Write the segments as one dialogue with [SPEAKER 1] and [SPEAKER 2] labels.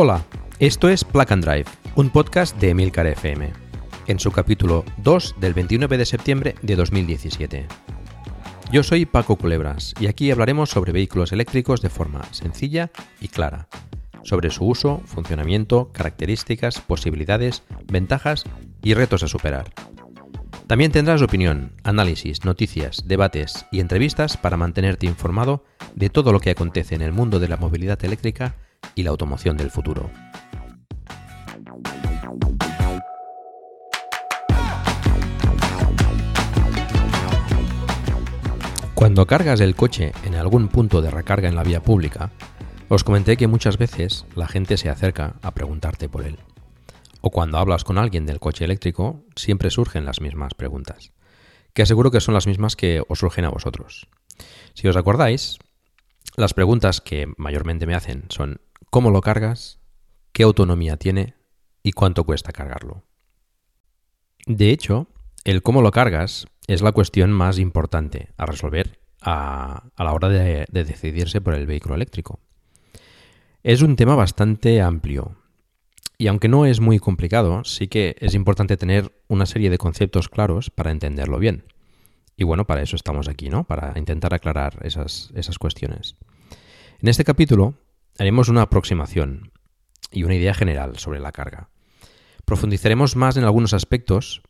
[SPEAKER 1] Hola, esto es Plug and Drive, un podcast de Emilcar FM, en su capítulo 2 del 29 de septiembre de 2017. Yo soy Paco Culebras y aquí hablaremos sobre vehículos eléctricos de forma sencilla y clara, sobre su uso, funcionamiento, características, posibilidades, ventajas y retos a superar. También tendrás opinión, análisis, noticias, debates y entrevistas para mantenerte informado de todo lo que acontece en el mundo de la movilidad eléctrica y la automoción del futuro. Cuando cargas el coche en algún punto de recarga en la vía pública, os comenté que muchas veces la gente se acerca a preguntarte por él. O cuando hablas con alguien del coche eléctrico, siempre surgen las mismas preguntas, que aseguro que son las mismas que os surgen a vosotros. Si os acordáis, las preguntas que mayormente me hacen son cómo lo cargas, qué autonomía tiene y cuánto cuesta cargarlo. De hecho, el cómo lo cargas es la cuestión más importante a resolver a, la hora de, de decidirse por el vehículo eléctrico. Es un tema bastante amplio y aunque no es muy complicado, sí que es importante tener una serie de conceptos claros para entenderlo bien. Y bueno, para eso estamos aquí, ¿no? Para intentar aclarar esas, esas cuestiones. En este capítulo haremos una aproximación y una idea general sobre la carga. Profundizaremos más en algunos aspectos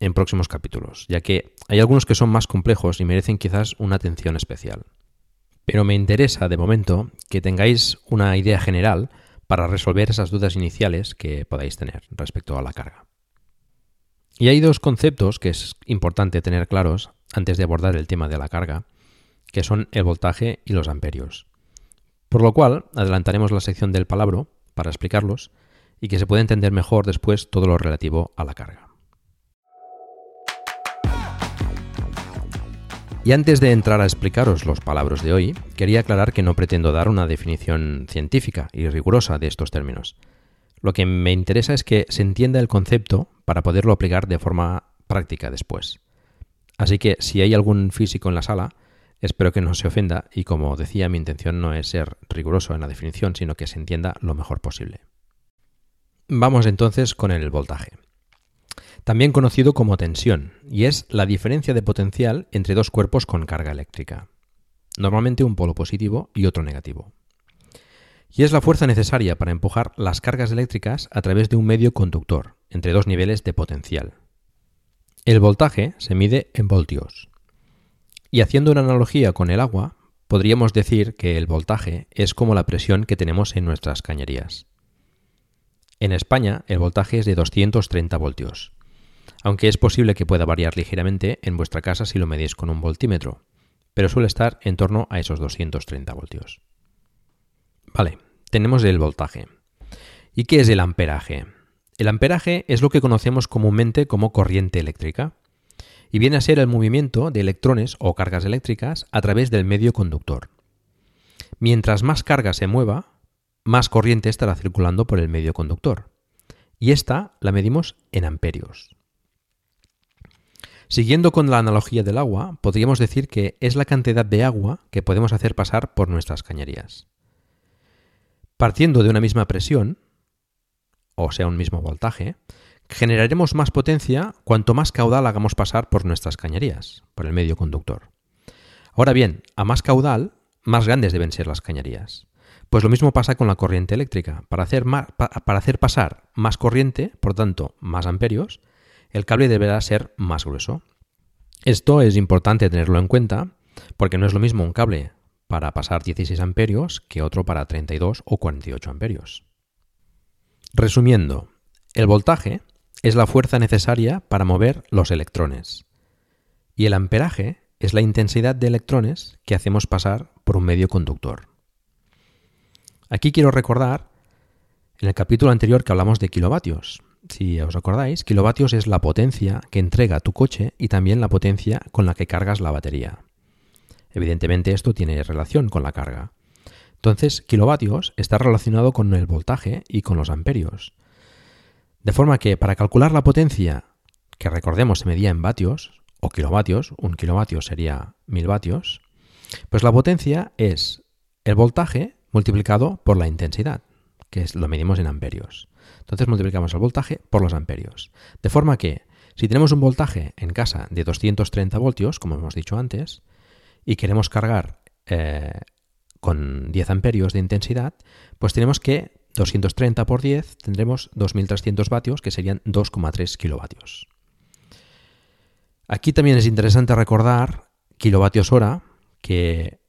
[SPEAKER 1] en próximos capítulos, ya que hay algunos que son más complejos y merecen quizás una atención especial. Pero me interesa de momento que tengáis una idea general para resolver esas dudas iniciales que podáis tener respecto a la carga. Y hay dos conceptos que es importante tener claros antes de abordar el tema de la carga, que son el voltaje y los amperios. Por lo cual, adelantaremos la sección del palabro para explicarlos y que se pueda entender mejor después todo lo relativo a la carga. Y antes de entrar a explicaros los palabras de hoy, quería aclarar que no pretendo dar una definición científica y rigurosa de estos términos. Lo que me interesa es que se entienda el concepto para poderlo aplicar de forma práctica después. Así que si hay algún físico en la sala, Espero que no se ofenda y como decía mi intención no es ser riguroso en la definición, sino que se entienda lo mejor posible. Vamos entonces con el voltaje. También conocido como tensión, y es la diferencia de potencial entre dos cuerpos con carga eléctrica. Normalmente un polo positivo y otro negativo. Y es la fuerza necesaria para empujar las cargas eléctricas a través de un medio conductor, entre dos niveles de potencial. El voltaje se mide en voltios. Y haciendo una analogía con el agua, podríamos decir que el voltaje es como la presión que tenemos en nuestras cañerías. En España el voltaje es de 230 voltios, aunque es posible que pueda variar ligeramente en vuestra casa si lo medís con un voltímetro, pero suele estar en torno a esos 230 voltios. Vale, tenemos el voltaje. ¿Y qué es el amperaje? El amperaje es lo que conocemos comúnmente como corriente eléctrica y viene a ser el movimiento de electrones o cargas eléctricas a través del medio conductor. Mientras más carga se mueva, más corriente estará circulando por el medio conductor. Y esta la medimos en amperios. Siguiendo con la analogía del agua, podríamos decir que es la cantidad de agua que podemos hacer pasar por nuestras cañerías. Partiendo de una misma presión, o sea, un mismo voltaje, generaremos más potencia cuanto más caudal hagamos pasar por nuestras cañerías, por el medio conductor. Ahora bien, a más caudal, más grandes deben ser las cañerías. Pues lo mismo pasa con la corriente eléctrica. Para hacer, para hacer pasar más corriente, por tanto, más amperios, el cable deberá ser más grueso. Esto es importante tenerlo en cuenta porque no es lo mismo un cable para pasar 16 amperios que otro para 32 o 48 amperios. Resumiendo, el voltaje es la fuerza necesaria para mover los electrones y el amperaje es la intensidad de electrones que hacemos pasar por un medio conductor. Aquí quiero recordar en el capítulo anterior que hablamos de kilovatios, si os acordáis, kilovatios es la potencia que entrega tu coche y también la potencia con la que cargas la batería. Evidentemente esto tiene relación con la carga. Entonces, kilovatios está relacionado con el voltaje y con los amperios. De forma que para calcular la potencia, que recordemos se medía en vatios o kilovatios, un kilovatio sería mil vatios, pues la potencia es el voltaje multiplicado por la intensidad, que es, lo medimos en amperios. Entonces multiplicamos el voltaje por los amperios. De forma que si tenemos un voltaje en casa de 230 voltios, como hemos dicho antes, y queremos cargar eh, con 10 amperios de intensidad, pues tenemos que 230 por 10 tendremos 2300 vatios, que serían 2,3 kilovatios. Aquí también es interesante recordar kilovatios hora, que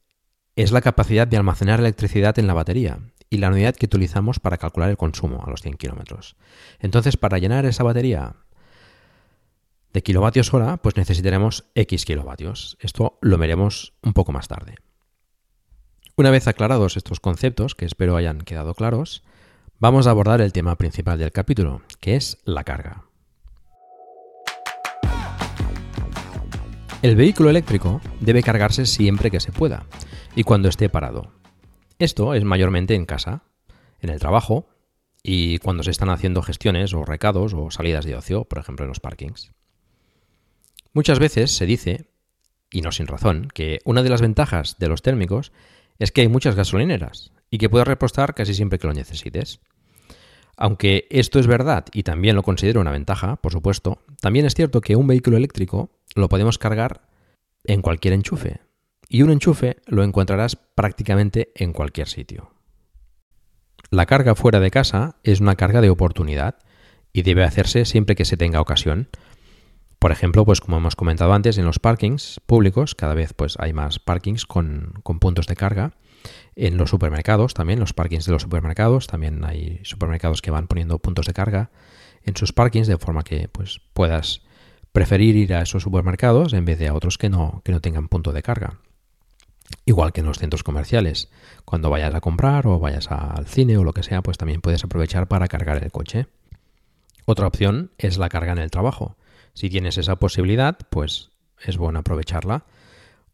[SPEAKER 1] es la capacidad de almacenar electricidad en la batería y la unidad que utilizamos para calcular el consumo a los 100 kilómetros. Entonces, para llenar esa batería de kilovatios hora, pues necesitaremos X kilovatios. Esto lo veremos un poco más tarde. Una vez aclarados estos conceptos, que espero hayan quedado claros, vamos a abordar el tema principal del capítulo, que es la carga. El vehículo eléctrico debe cargarse siempre que se pueda y cuando esté parado. Esto es mayormente en casa, en el trabajo y cuando se están haciendo gestiones o recados o salidas de ocio, por ejemplo en los parkings. Muchas veces se dice, y no sin razón, que una de las ventajas de los térmicos es que hay muchas gasolineras y que puedes repostar casi siempre que lo necesites. Aunque esto es verdad y también lo considero una ventaja, por supuesto, también es cierto que un vehículo eléctrico lo podemos cargar en cualquier enchufe, y un enchufe lo encontrarás prácticamente en cualquier sitio. La carga fuera de casa es una carga de oportunidad y debe hacerse siempre que se tenga ocasión. Por ejemplo, pues como hemos comentado antes, en los parkings públicos, cada vez pues hay más parkings con, con puntos de carga. En los supermercados también, los parkings de los supermercados, también hay supermercados que van poniendo puntos de carga en sus parkings de forma que pues puedas preferir ir a esos supermercados en vez de a otros que no, que no tengan punto de carga. Igual que en los centros comerciales. Cuando vayas a comprar o vayas al cine o lo que sea, pues también puedes aprovechar para cargar el coche. Otra opción es la carga en el trabajo. Si tienes esa posibilidad, pues es bueno aprovecharla.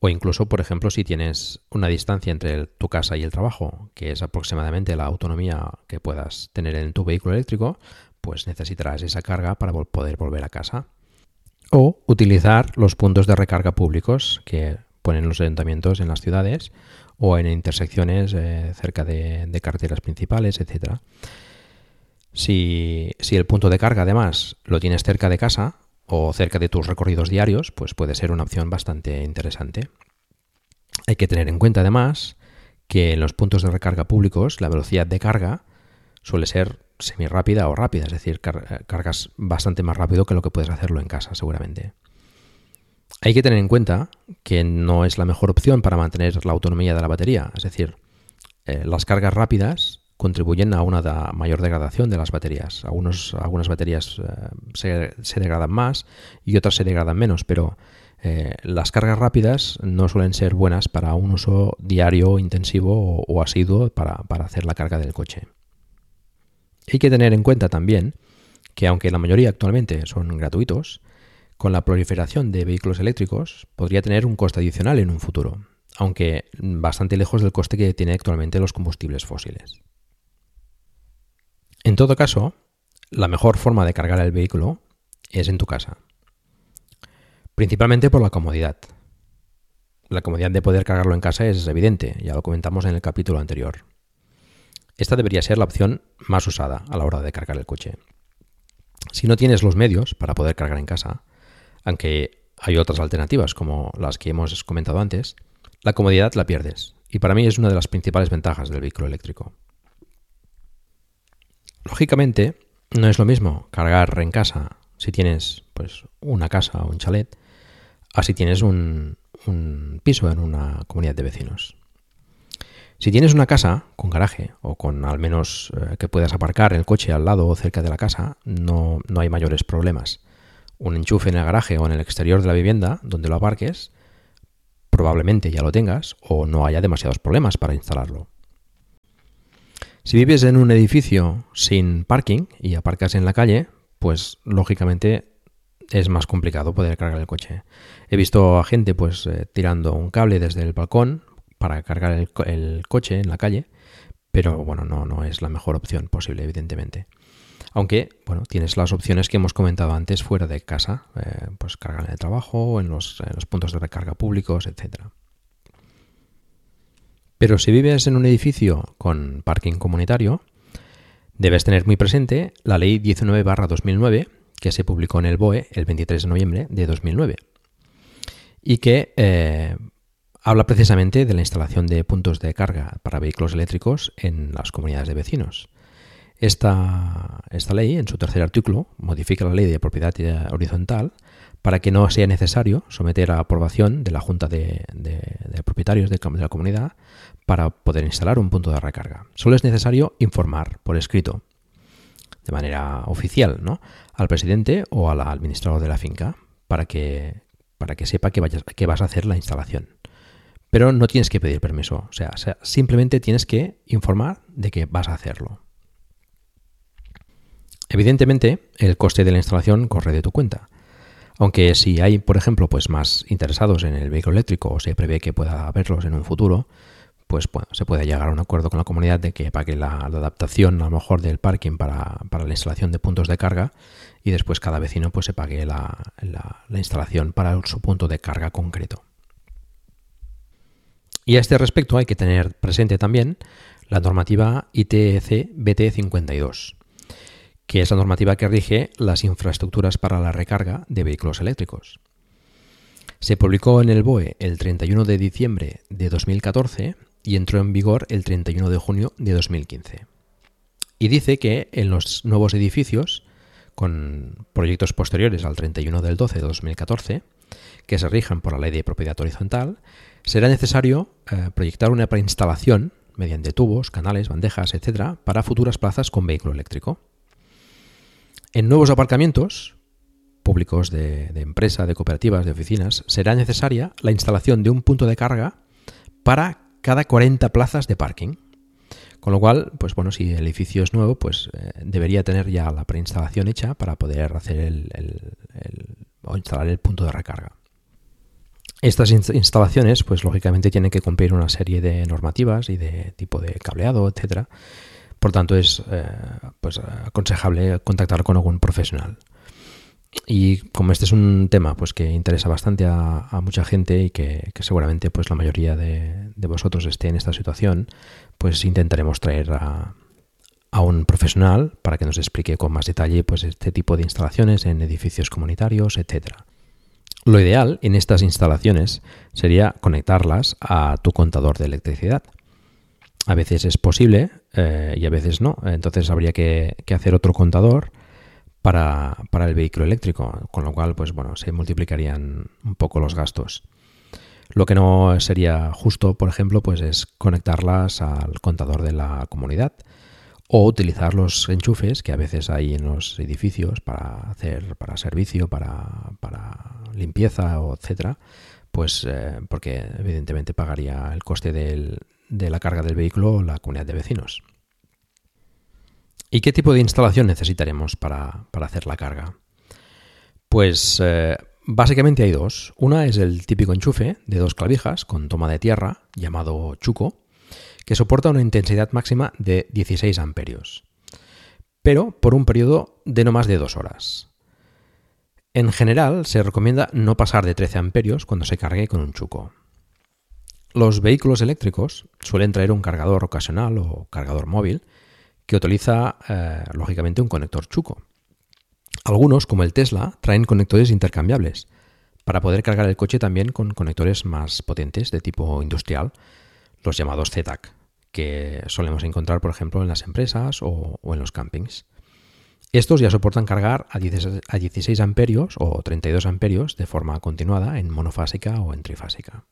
[SPEAKER 1] O incluso, por ejemplo, si tienes una distancia entre tu casa y el trabajo, que es aproximadamente la autonomía que puedas tener en tu vehículo eléctrico, pues necesitarás esa carga para poder volver a casa. O utilizar los puntos de recarga públicos que ponen los ayuntamientos en las ciudades o en intersecciones eh, cerca de, carreteras principales, etc. Si el punto de carga además lo tienes cerca de casa o cerca de tus recorridos diarios, pues puede ser una opción bastante interesante. Hay que tener en cuenta además que en los puntos de recarga públicos la velocidad de carga suele ser semi rápida o rápida, es decir, cargas bastante más rápido que lo que puedes hacerlo en casa seguramente. Hay que tener en cuenta que no es la mejor opción para mantener la autonomía de la batería, es decir, eh, las cargas rápidas contribuyen a una mayor degradación de las baterías. Algunas baterías eh, se, degradan más y otras se degradan menos, pero eh, las cargas rápidas no suelen ser buenas para un uso diario, intensivo o, asiduo para, para hacer la carga del coche. Hay que tener en cuenta también que aunque la mayoría actualmente son gratuitos, con la proliferación de vehículos eléctricos podría tener un coste adicional en un futuro, aunque bastante lejos del coste que tienen actualmente los combustibles fósiles. En todo caso, la mejor forma de cargar el vehículo es en tu casa. Principalmente por la comodidad. La comodidad de poder cargarlo en casa es evidente, ya lo comentamos en el capítulo anterior. Esta debería ser la opción más usada a la hora de cargar el coche. Si no tienes los medios para poder cargar en casa, aunque hay otras alternativas como las que hemos comentado antes, la comodidad la pierdes. Y para mí es una de las principales ventajas del vehículo eléctrico. Lógicamente, no es lo mismo cargar en casa si tienes pues una casa o un chalet a si tienes un, piso en una comunidad de vecinos. Si tienes una casa con garaje o con al menos eh, que puedas aparcar el coche al lado o cerca de la casa, no, no hay mayores problemas. Un enchufe en el garaje o en el exterior de la vivienda donde lo aparques, probablemente ya lo tengas o no haya demasiados problemas para instalarlo. Si vives en un edificio sin parking y aparcas en la calle, pues lógicamente es más complicado poder cargar el coche. He visto a gente pues eh, tirando un cable desde el balcón para cargar el, coche en la calle, pero bueno, no, no es la mejor opción posible, evidentemente. Aunque, bueno, tienes las opciones que hemos comentado antes fuera de casa, eh, pues cargar en el trabajo, en los, en los puntos de recarga públicos, etc. Pero si vives en un edificio con parking comunitario, debes tener muy presente la Ley 19-2009, que se publicó en el BOE el 23 de noviembre de 2009, y que eh, habla precisamente de la instalación de puntos de carga para vehículos eléctricos en las comunidades de vecinos. Esta, esta ley, en su tercer artículo, modifica la ley de propiedad horizontal para que no sea necesario someter a aprobación de la Junta de, Propietarios de, la comunidad para poder instalar un punto de recarga. Solo es necesario informar por escrito, de manera oficial, ¿no? al presidente o al administrador de la finca para que, para que sepa que vas a hacer la instalación. Pero no tienes que pedir permiso, o sea, simplemente tienes que informar de que vas a hacerlo. Evidentemente, el coste de la instalación corre de tu cuenta. Aunque si hay, por ejemplo, pues más interesados en el vehículo eléctrico o se prevé que pueda haberlos en un futuro, pues se puede llegar a un acuerdo con la comunidad de que pague la, adaptación a lo mejor del parking para, la instalación de puntos de carga y después cada vecino pues se pague la instalación para su punto de carga concreto. Y a este respecto hay que tener presente también la normativa ITC BT 52, que es la normativa que rige las infraestructuras para la recarga de vehículos eléctricos. Se publicó en el BOE el 31 de diciembre de 2014 y entró en vigor el 31 de junio de 2015. Y dice que en los nuevos edificios, con proyectos posteriores al 31 del 12 de 2014, que se rijan por la ley de propiedad horizontal, será necesario eh, proyectar una preinstalación mediante tubos, canales, bandejas, etc., para futuras plazas con vehículo eléctrico. En nuevos aparcamientos públicos de, de empresa, de cooperativas, de oficinas, será necesaria la instalación de un punto de carga para cada 40 plazas de parking. Con lo cual, pues bueno, si el edificio es nuevo, pues eh, debería tener ya la preinstalación hecha para poder hacer el, o instalar el punto de recarga. Estas instalaciones, pues lógicamente tienen que cumplir una serie de normativas y de tipo de cableado, etcétera. Por tanto, es eh, pues, aconsejable contactar con algún profesional. Y como este es un tema pues, que interesa bastante a, mucha gente y que, seguramente pues, la mayoría de, vosotros esté en esta situación, pues intentaremos traer a, a, un profesional para que nos explique con más detalle pues, este tipo de instalaciones en edificios comunitarios, etcétera. Lo ideal en estas instalaciones sería conectarlas a tu contador de electricidad. A veces es posible eh, y a veces no. Entonces habría que, hacer otro contador para, el vehículo eléctrico, con lo cual pues bueno, se multiplicarían un poco los gastos. Lo que no sería justo, por ejemplo, pues es conectarlas al contador de la comunidad o utilizar los enchufes que a veces hay en los edificios para hacer para servicio, para, para limpieza etcétera, pues eh, porque evidentemente pagaría el coste de la carga del vehículo la comunidad de vecinos. ¿Y qué tipo de instalación necesitaremos para, hacer la carga? Pues eh, básicamente hay dos. Una es el típico enchufe de dos clavijas con toma de tierra, llamado chuco, que soporta una intensidad máxima de 16 amperios, pero por un periodo de no más de dos horas. En general, se recomienda no pasar de 13 amperios cuando se cargue con un chuco. Los vehículos eléctricos suelen traer un cargador ocasional o cargador móvil que utiliza, eh, lógicamente, un conector chuco. Algunos, como el Tesla, traen conectores intercambiables para poder cargar el coche también con conectores más potentes de tipo industrial, los llamados ZTAC, que solemos encontrar, por ejemplo, en las empresas o, en los campings. Estos ya soportan cargar a 16 amperios o 32 amperios de forma continuada en monofásica o en trifásica.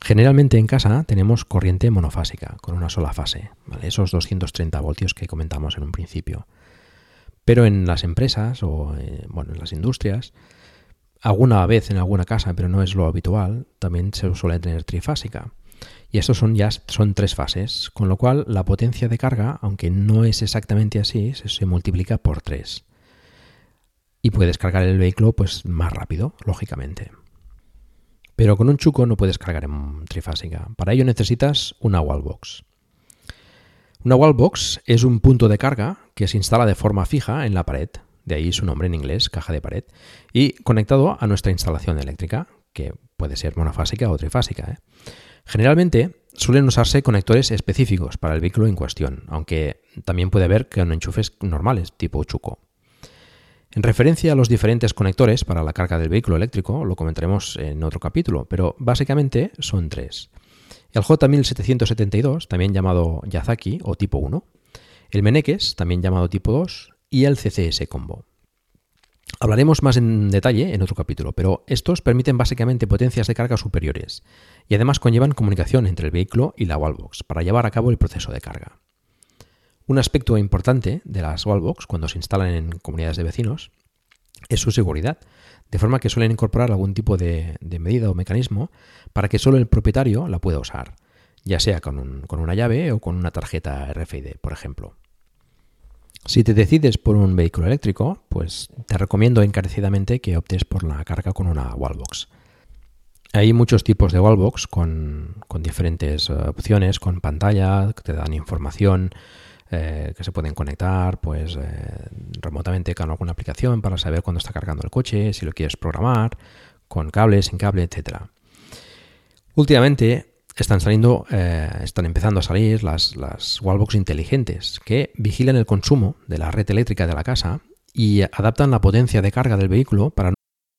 [SPEAKER 1] Generalmente en casa tenemos corriente monofásica, con una sola fase, esos 230 voltios que comentamos en un principio. Pero en las empresas o eh, bueno, en las industrias, alguna vez en alguna casa, pero no es lo habitual, también se suele tener trifásica. Y estos son ya son tres fases, con lo cual la potencia de carga, aunque no es exactamente así, se, se multiplica por tres. Y puedes cargar el vehículo pues más rápido, lógicamente. Pero con un chuco no puedes cargar en trifásica. Para ello necesitas una wallbox. Una wallbox es un punto de carga que se instala de forma fija en la pared, de ahí su nombre en inglés, caja de pared, y conectado a nuestra instalación eléctrica, que puede ser monofásica o trifásica. ¿eh? Generalmente suelen usarse conectores específicos para el vehículo en cuestión, aunque también puede haber que enchufes normales, tipo chuco. En referencia a los diferentes conectores para la carga del vehículo eléctrico, lo comentaremos en otro capítulo, pero básicamente son tres. El J1772, también llamado Yazaki o tipo 1, el Meneques, también llamado tipo 2, y el CCS Combo. Hablaremos más en detalle en otro capítulo, pero estos permiten básicamente potencias de carga superiores y además conllevan comunicación entre el vehículo y la wallbox para llevar a cabo el proceso de carga. Un aspecto importante de las wallbox cuando se instalan en comunidades de vecinos es su seguridad, de forma que suelen incorporar algún tipo de, medida o mecanismo para que solo el propietario la pueda usar, ya sea con, una llave o con una tarjeta RFID, por ejemplo. Si te decides por un vehículo eléctrico, pues te recomiendo encarecidamente que optes por la carga con una wallbox. Hay muchos tipos de wallbox con, con diferentes eh, opciones, con pantalla, que te dan información, eh, que se pueden conectar pues eh, remotamente con alguna aplicación para saber cuándo está cargando el coche, si lo quieres programar, con cable, sin cable, etcétera. Últimamente están saliendo, eh, están empezando a salir las, las wallbox inteligentes que vigilan el consumo de la red eléctrica de la casa y adaptan la potencia de carga del vehículo para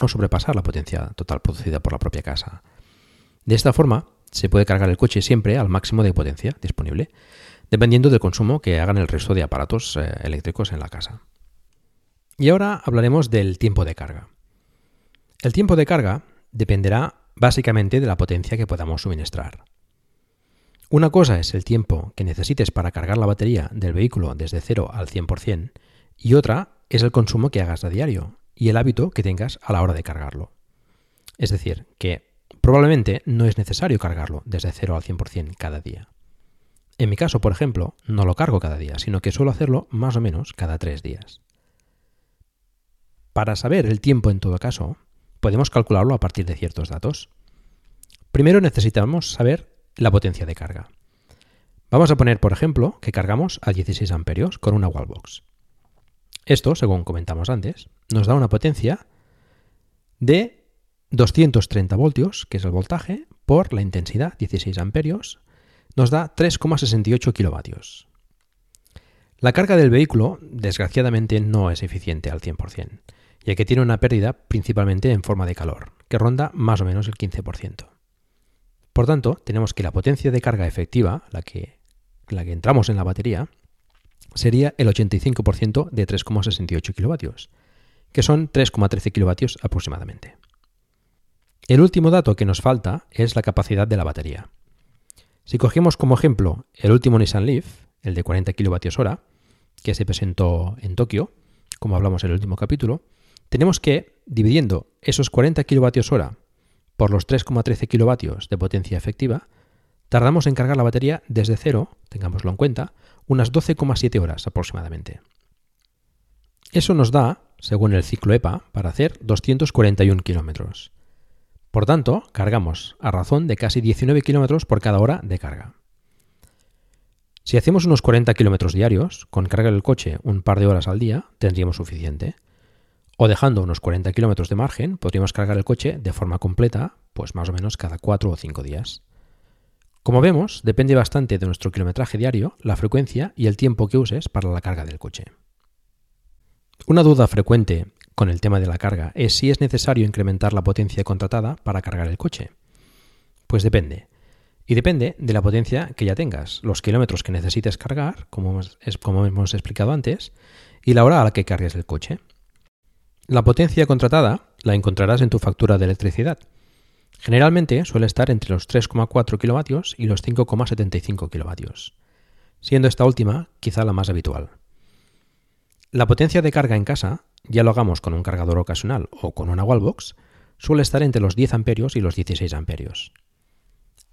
[SPEAKER 1] no sobrepasar la potencia total producida por la propia casa. De esta forma, se puede cargar el coche siempre al máximo de potencia disponible, dependiendo del consumo que hagan el resto de aparatos eh, eléctricos en la casa. Y ahora hablaremos del tiempo de carga. El tiempo de carga dependerá básicamente de la potencia que podamos suministrar. Una cosa es el tiempo que necesites para cargar la batería del vehículo desde 0 al 100% y otra es el consumo que hagas a diario, y el hábito que tengas a la hora de cargarlo. Es decir, que probablemente no es necesario cargarlo desde 0 al 100% cada día. En mi caso, por ejemplo, no lo cargo cada día, sino que suelo hacerlo más o menos cada tres días. Para saber el tiempo en todo caso, podemos calcularlo a partir de ciertos datos. Primero necesitamos saber la potencia de carga. Vamos a poner, por ejemplo, que cargamos a 16 amperios con una wallbox. Esto, según comentamos antes, nos da una potencia de 230 voltios, que es el voltaje, por la intensidad, 16 amperios, nos da 3,68 kilovatios. La carga del vehículo, desgraciadamente, no es eficiente al 100%, ya que tiene una pérdida principalmente en forma de calor, que ronda más o menos el 15%. Por tanto, tenemos que la potencia de carga efectiva, la que, la que entramos en la batería, sería el 85% de 3,68 kilovatios, que son 3,13 kilovatios aproximadamente. El último dato que nos falta es la capacidad de la batería. Si cogemos como ejemplo el último Nissan Leaf, el de 40 kWh, que se presentó en Tokio, como hablamos en el último capítulo, tenemos que, dividiendo esos 40 kWh por los 3,13 kW de potencia efectiva, tardamos en cargar la batería desde cero, tengámoslo en cuenta, unas 12,7 horas aproximadamente. Eso nos da, según el ciclo EPA, para hacer 241 kilómetros. Por tanto, cargamos a razón de casi 19 kilómetros por cada hora de carga. Si hacemos unos 40 kilómetros diarios, con carga del coche un par de horas al día, tendríamos suficiente. O dejando unos 40 kilómetros de margen, podríamos cargar el coche de forma completa, pues más o menos cada 4 o 5 días. Como vemos, depende bastante de nuestro kilometraje diario, la frecuencia y el tiempo que uses para la carga del coche. Una duda frecuente con el tema de la carga es si es necesario incrementar la potencia contratada para cargar el coche. Pues depende. Y depende de la potencia que ya tengas, los kilómetros que necesites cargar, como hemos, explicado antes, y la hora a la que cargues el coche. La potencia contratada la encontrarás en tu factura de electricidad. Generalmente suele estar entre los 3,4 kilovatios y los 5,75 kilovatios, siendo esta última quizá la más habitual. La potencia de carga en casa ya lo hagamos con un cargador ocasional o con una wallbox, suele estar entre los 10 amperios y los 16 amperios.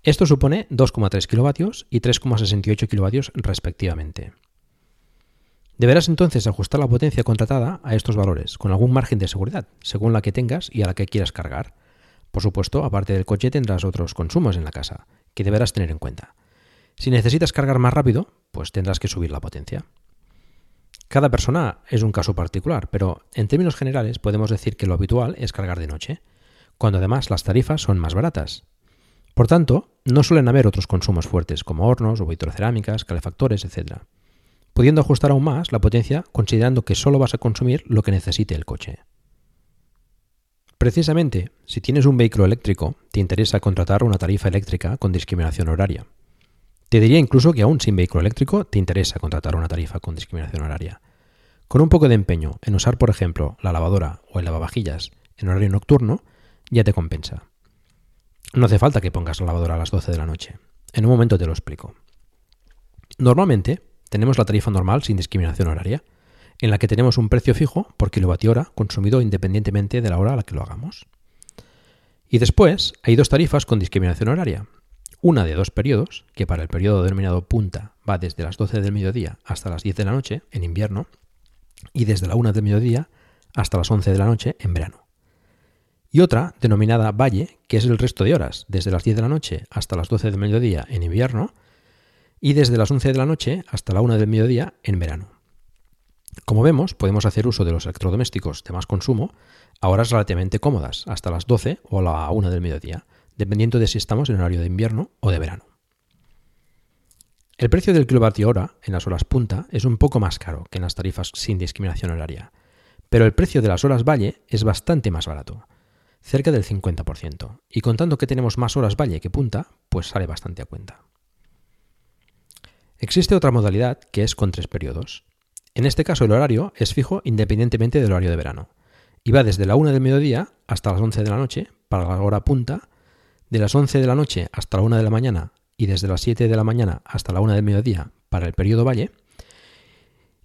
[SPEAKER 1] Esto supone 2,3 kilovatios y 3,68 kilovatios respectivamente. Deberás entonces ajustar la potencia contratada a estos valores, con algún margen de seguridad, según la que tengas y a la que quieras cargar. Por supuesto, aparte del coche tendrás otros consumos en la casa, que deberás tener en cuenta. Si necesitas cargar más rápido, pues tendrás que subir la potencia. Cada persona es un caso particular, pero en términos generales podemos decir que lo habitual es cargar de noche, cuando además las tarifas son más baratas. Por tanto, no suelen haber otros consumos fuertes como hornos o vitrocerámicas, calefactores, etc., pudiendo ajustar aún más la potencia considerando que solo vas a consumir lo que necesite el coche. Precisamente, si tienes un vehículo eléctrico, te interesa contratar una tarifa eléctrica con discriminación horaria. Te diría incluso que aún sin vehículo eléctrico te interesa contratar una tarifa con discriminación horaria. Con un poco de empeño en usar, por ejemplo, la lavadora o el lavavajillas en horario nocturno, ya te compensa. No hace falta que pongas la lavadora a las 12 de la noche. En un momento te lo explico. Normalmente tenemos la tarifa normal sin discriminación horaria, en la que tenemos un precio fijo por kilovatio hora consumido independientemente de la hora a la que lo hagamos. Y después hay dos tarifas con discriminación horaria, una de dos periodos, que para el periodo denominado punta va desde las 12 del mediodía hasta las 10 de la noche en invierno y desde la 1 del mediodía hasta las 11 de la noche en verano. Y otra denominada valle, que es el resto de horas, desde las 10 de la noche hasta las 12 del mediodía en invierno y desde las 11 de la noche hasta la 1 del mediodía en verano. Como vemos, podemos hacer uso de los electrodomésticos de más consumo a horas relativamente cómodas, hasta las 12 o la 1 del mediodía, dependiendo de si estamos en horario de invierno o de verano. El precio del kilovatio hora en las horas punta es un poco más caro que en las tarifas sin discriminación horaria, pero el precio de las horas valle es bastante más barato, cerca del 50%, y contando que tenemos más horas valle que punta, pues sale bastante a cuenta. Existe otra modalidad que es con tres periodos. En este caso el horario es fijo independientemente del horario de verano, y va desde la 1 del mediodía hasta las 11 de la noche para la hora punta de las 11 de la noche hasta la 1 de la mañana y desde las 7 de la mañana hasta la 1 del mediodía para el periodo valle.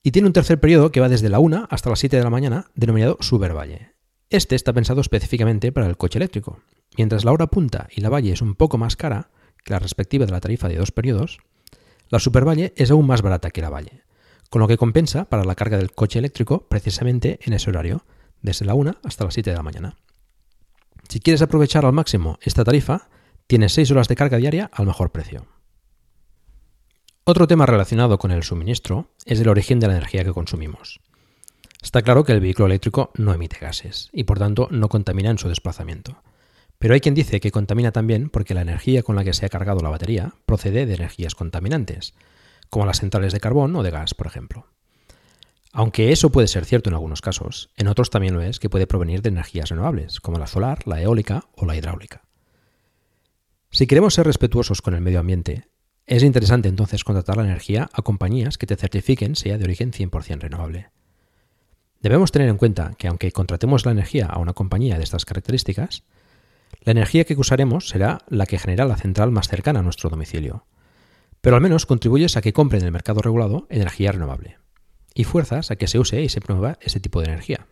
[SPEAKER 1] Y tiene un tercer periodo que va desde la 1 hasta las 7 de la mañana, denominado supervalle. Este está pensado específicamente para el coche eléctrico. Mientras la hora punta y la valle es un poco más cara que la respectiva de la tarifa de dos periodos, la supervalle es aún más barata que la valle, con lo que compensa para la carga del coche eléctrico precisamente en ese horario, desde la 1 hasta las 7 de la mañana. Si quieres aprovechar al máximo esta tarifa, tienes 6 horas de carga diaria al mejor precio. Otro tema relacionado con el suministro es el origen de la energía que consumimos. Está claro que el vehículo eléctrico no emite gases y por tanto no contamina en su desplazamiento. Pero hay quien dice que contamina también porque la energía con la que se ha cargado la batería procede de energías contaminantes, como las centrales de carbón o de gas, por ejemplo. Aunque eso puede ser cierto en algunos casos, en otros también lo es que puede provenir de energías renovables, como la solar, la eólica o la hidráulica. Si queremos ser respetuosos con el medio ambiente, es interesante entonces contratar la energía a compañías que te certifiquen sea de origen 100% renovable. Debemos tener en cuenta que aunque contratemos la energía a una compañía de estas características, la energía que usaremos será la que genera la central más cercana a nuestro domicilio. Pero al menos contribuyes a que compren en el mercado regulado energía renovable y fuerzas a que se use y se promueva ese tipo de energía.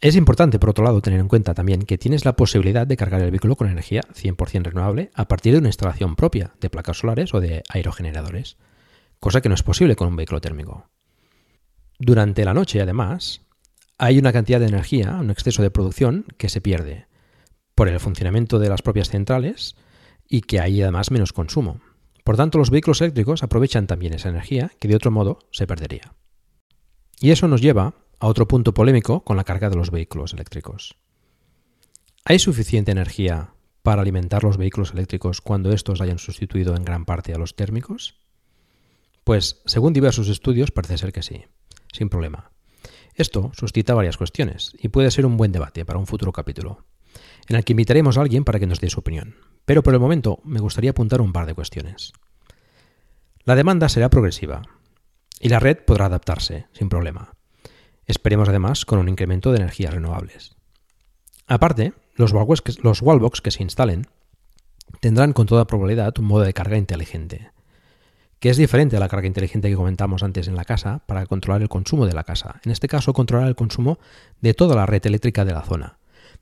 [SPEAKER 1] Es importante, por otro lado, tener en cuenta también que tienes la posibilidad de cargar el vehículo con energía 100% renovable a partir de una instalación propia de placas solares o de aerogeneradores, cosa que no es posible con un vehículo térmico. Durante la noche, además, hay una cantidad de energía, un exceso de producción que se pierde, por el funcionamiento de las propias centrales y que hay además menos consumo. Por tanto, los vehículos eléctricos aprovechan también esa energía que de otro modo se perdería. Y eso nos lleva a otro punto polémico con la carga de los vehículos eléctricos. ¿Hay suficiente energía para alimentar los vehículos eléctricos cuando estos hayan sustituido en gran parte a los térmicos? Pues, según diversos estudios, parece ser que sí, sin problema. Esto suscita varias cuestiones y puede ser un buen debate para un futuro capítulo en el que invitaremos a alguien para que nos dé su opinión. Pero por el momento me gustaría apuntar un par de cuestiones. La demanda será progresiva y la red podrá adaptarse sin problema. Esperemos además con un incremento de energías renovables. Aparte, los wallbox que, se instalen tendrán con toda probabilidad un modo de carga inteligente, que es diferente a la carga inteligente que comentamos antes en la casa para controlar el consumo de la casa. En este caso, controlar el consumo de toda la red eléctrica de la zona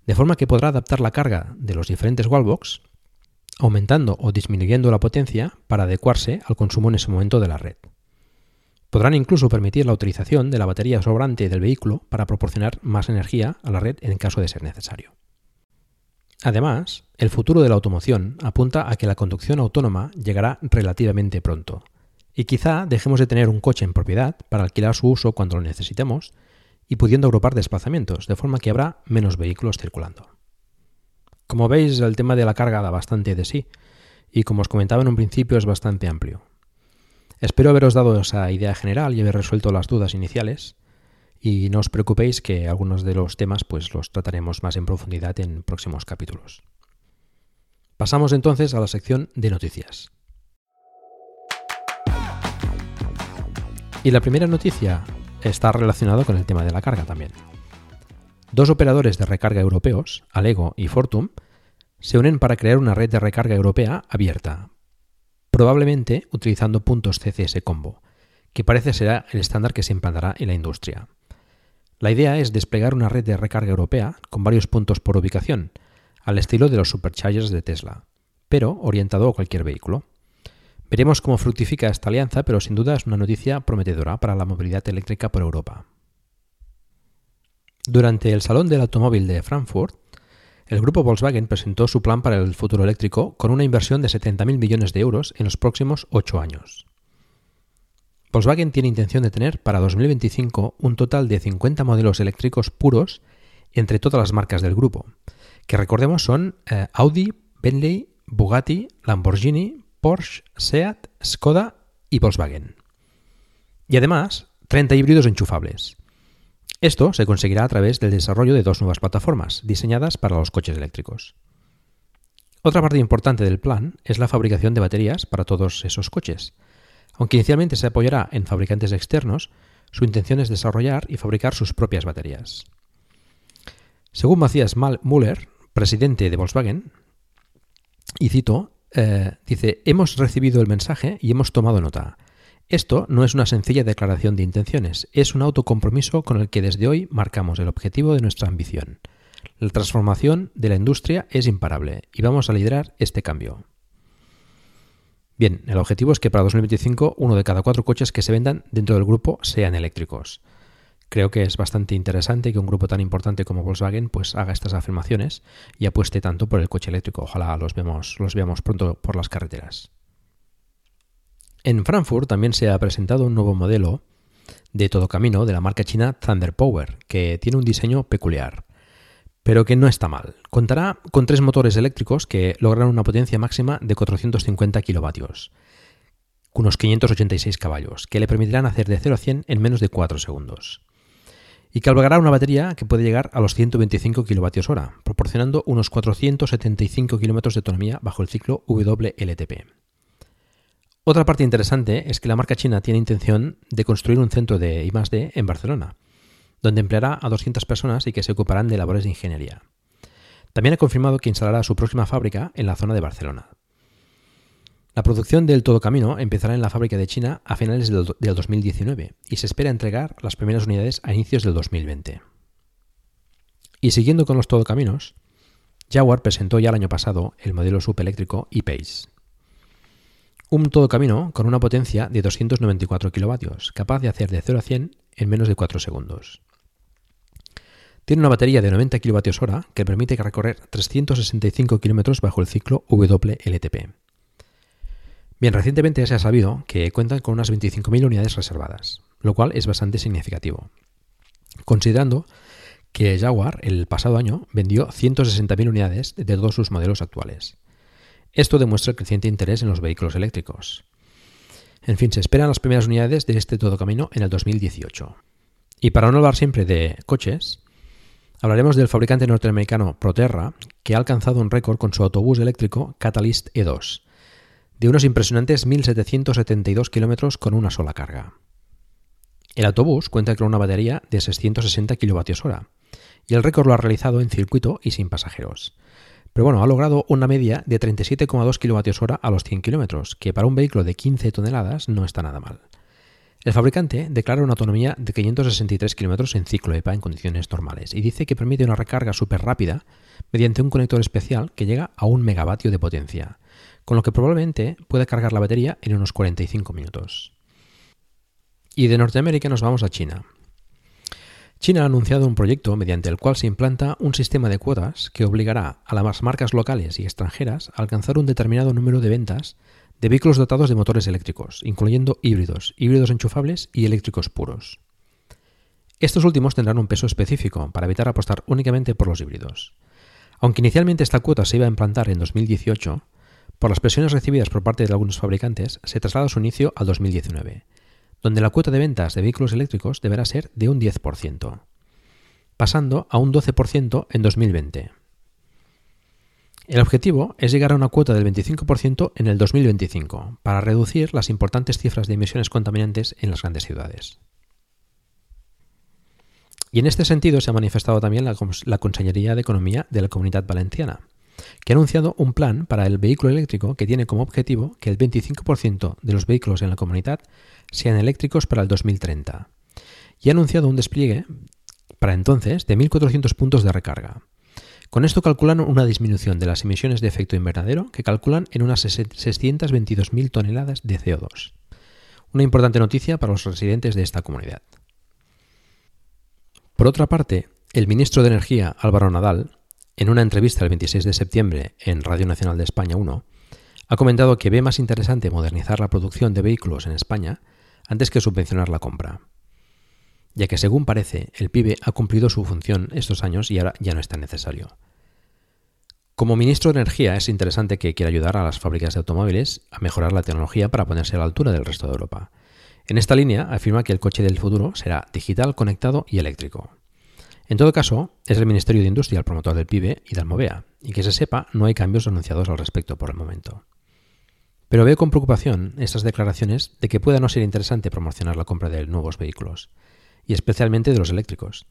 [SPEAKER 1] de forma que podrá adaptar la carga de los diferentes wallbox, aumentando o disminuyendo la potencia para adecuarse al consumo en ese momento de la red. Podrán incluso permitir la utilización de la batería sobrante del vehículo para proporcionar más energía a la red en caso de ser necesario. Además, el futuro de la automoción apunta a que la conducción autónoma llegará relativamente pronto, y quizá dejemos de tener un coche en propiedad para alquilar su uso cuando lo necesitemos y pudiendo agrupar desplazamientos, de forma que habrá menos vehículos circulando. Como veis, el tema de la carga da bastante de sí, y como os comentaba en un principio es bastante amplio. Espero haberos dado esa idea general y haber resuelto las dudas iniciales, y no os preocupéis que algunos de los temas pues los trataremos más en profundidad en próximos capítulos. Pasamos entonces a la sección de noticias. Y la primera noticia está relacionado con el tema de la carga también. Dos operadores de recarga europeos, Alego y Fortum, se unen para crear una red de recarga europea abierta, probablemente utilizando puntos CCS Combo, que parece será el estándar que se implantará en la industria. La idea es desplegar una red de recarga europea con varios puntos por ubicación, al estilo de los superchargers de Tesla, pero orientado a cualquier vehículo. Veremos cómo fructifica esta alianza, pero sin duda es una noticia prometedora para la movilidad eléctrica por Europa. Durante el Salón del Automóvil de Frankfurt, el grupo Volkswagen presentó su plan para el futuro eléctrico con una inversión de 70.000 millones de euros en los próximos ocho años. Volkswagen tiene intención de tener para 2025 un total de 50 modelos eléctricos puros entre todas las marcas del grupo, que recordemos son eh, Audi, Bentley, Bugatti, Lamborghini, Porsche, Seat, Skoda y Volkswagen. Y además, 30 híbridos enchufables. Esto se conseguirá a través del desarrollo de dos nuevas plataformas diseñadas para los coches eléctricos. Otra parte importante del plan es la fabricación de baterías para todos esos coches. Aunque inicialmente se apoyará en fabricantes externos, su intención es desarrollar y fabricar sus propias baterías. Según Matthias Müller, presidente de Volkswagen, y cito, eh, dice, hemos recibido el mensaje y hemos tomado nota. Esto no es una sencilla declaración de intenciones, es un autocompromiso con el que desde hoy marcamos el objetivo de nuestra ambición. La transformación de la industria es imparable y vamos a liderar este cambio. Bien, el objetivo es que para 2025 uno de cada cuatro coches que se vendan dentro del grupo sean eléctricos. creo que es bastante interesante que un grupo tan importante como Volkswagen pues haga estas afirmaciones y apueste tanto por el coche eléctrico. Ojalá los vemos, los veamos pronto por las carreteras. En Frankfurt también se ha presentado un nuevo modelo de todo camino de la marca china Thunder Power, que tiene un diseño peculiar, pero que no está mal. Contará con tres motores eléctricos que logran una potencia máxima de 450 kilovatios, unos 586 caballos, que le permitirán hacer de 0 a 100 en menos de 4 segundos. Y que albergará una batería que puede llegar a los 125 kilovatios hora, proporcionando unos 475 kilómetros de autonomía bajo el ciclo WLTP. Otra parte interesante es que la marca china tiene intención de construir un centro de I+D en Barcelona, donde empleará a 200 personas y que se ocuparán de labores de ingeniería. También ha confirmado que instalará su próxima fábrica en la zona de Barcelona. La producción del todo camino empezará en la fábrica de China a finales del 2019 y se espera entregar las primeras unidades a inicios del 2020. Y siguiendo con los todocaminos, Jaguar presentó ya el año pasado el modelo subeléctrico e-Pace un todo camino con una potencia de 294 kilovatios, capaz de hacer de 0 a 100 en menos de 4 segundos. Tiene una batería de 90 kWh que permite recorrer 365 km bajo el ciclo WLTP. Bien, recientemente se ha sabido que cuentan con unas 25.000 unidades reservadas, lo cual es bastante significativo, considerando que Jaguar el pasado año vendió 160.000 unidades de todos sus modelos actuales. Esto demuestra el creciente interés en los vehículos eléctricos. En fin, se esperan las primeras unidades de este todo camino en el 2018. Y para no hablar siempre de coches, hablaremos del fabricante norteamericano Proterra, que ha alcanzado un récord con su autobús eléctrico Catalyst E2, de unos impresionantes 1.772 kilómetros con una sola carga. El autobús cuenta con una batería de 660 kWh, y el récord lo ha realizado en circuito y sin pasajeros. Pero bueno, ha logrado una media de 37,2 kWh a los 100 km, que para un vehículo de 15 toneladas no está nada mal. El fabricante declara una autonomía de 563 km en ciclo EPA en condiciones normales y dice que permite una recarga súper rápida mediante un conector especial que llega a un megavatio de potencia, con lo que probablemente pueda cargar la batería en unos 45 minutos. Y de Norteamérica nos vamos a China. China ha anunciado un proyecto mediante el cual se implanta un sistema de cuotas que obligará a las marcas locales y extranjeras a alcanzar un determinado número de ventas de vehículos dotados de motores eléctricos, incluyendo híbridos, híbridos enchufables y eléctricos puros. Estos últimos tendrán un peso específico para evitar apostar únicamente por los híbridos. Aunque inicialmente esta cuota se iba a implantar en 2018, por las presiones recibidas por parte de algunos fabricantes se traslada su inicio al 2019 donde la cuota de ventas de vehículos eléctricos deberá ser de un 10%, pasando a un 12% en 2020. El objetivo es llegar a una cuota del 25% en el 2025, para reducir las importantes cifras de emisiones contaminantes en las grandes ciudades. Y en este sentido se ha manifestado también la, la de Economía de la Comunidad Valenciana, que ha anunciado un plan para el vehículo eléctrico que tiene como objetivo que el 25% de los vehículos en la comunidad sean eléctricos para el 2030 y ha anunciado un despliegue para entonces de 1.400 puntos de recarga. Con esto calculan una disminución de las emisiones de efecto invernadero que calculan en unas 622.000 toneladas de CO2. Una importante noticia para los residentes de esta comunidad. Por otra parte, el ministro de Energía, Álvaro Nadal, en una entrevista el 26 de septiembre en Radio Nacional de España 1, ha comentado que ve más interesante modernizar la producción de vehículos en España antes que subvencionar la compra, ya que según parece el PIB ha cumplido su función estos años y ahora ya no es tan necesario. Como ministro de Energía es interesante que quiera ayudar a las fábricas de automóviles a mejorar la tecnología para ponerse a la altura del resto de Europa. En esta línea afirma que el coche del futuro será digital, conectado y eléctrico. En todo caso, es el Ministerio de Industria el promotor del PIB y de Almovea, y que se sepa, no hay cambios anunciados al respecto por el momento. Pero veo con preocupación estas declaraciones de que pueda no ser interesante promocionar la compra de nuevos vehículos, y especialmente de los eléctricos.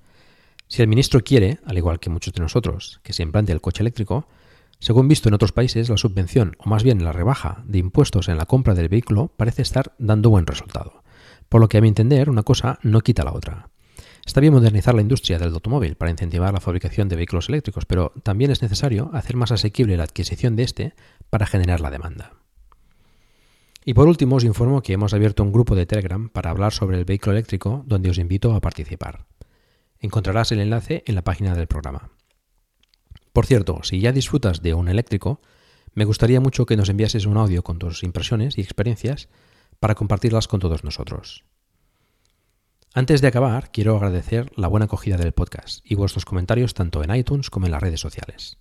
[SPEAKER 1] Si el ministro quiere, al igual que muchos de nosotros, que se implante el coche eléctrico, según visto en otros países, la subvención, o más bien la rebaja de impuestos en la compra del vehículo, parece estar dando buen resultado. Por lo que a mi entender, una cosa no quita la otra. Está bien modernizar la industria del automóvil para incentivar la fabricación de vehículos eléctricos, pero también es necesario hacer más asequible la adquisición de este para generar la demanda. Y por último os informo que hemos abierto un grupo de Telegram para hablar sobre el vehículo eléctrico donde os invito a participar. Encontrarás el enlace en la página del programa. Por cierto, si ya disfrutas de un eléctrico, me gustaría mucho que nos enviases un audio con tus impresiones y experiencias para compartirlas con todos nosotros. Antes de acabar, quiero agradecer la buena acogida del podcast y vuestros comentarios tanto en iTunes como en las redes sociales.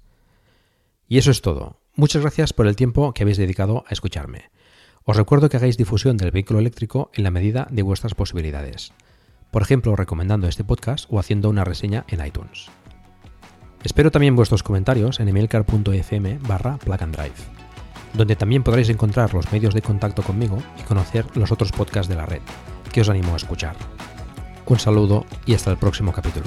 [SPEAKER 1] Y eso es todo. Muchas gracias por el tiempo que habéis dedicado a escucharme. Os recuerdo que hagáis difusión del vehículo eléctrico en la medida de vuestras posibilidades. Por ejemplo, recomendando este podcast o haciendo una reseña en iTunes. Espero también vuestros comentarios en emailcar.fm barra drive, donde también podréis encontrar los medios de contacto conmigo y conocer los otros podcasts de la red, que os animo a escuchar. Un saludo y hasta el próximo capítulo.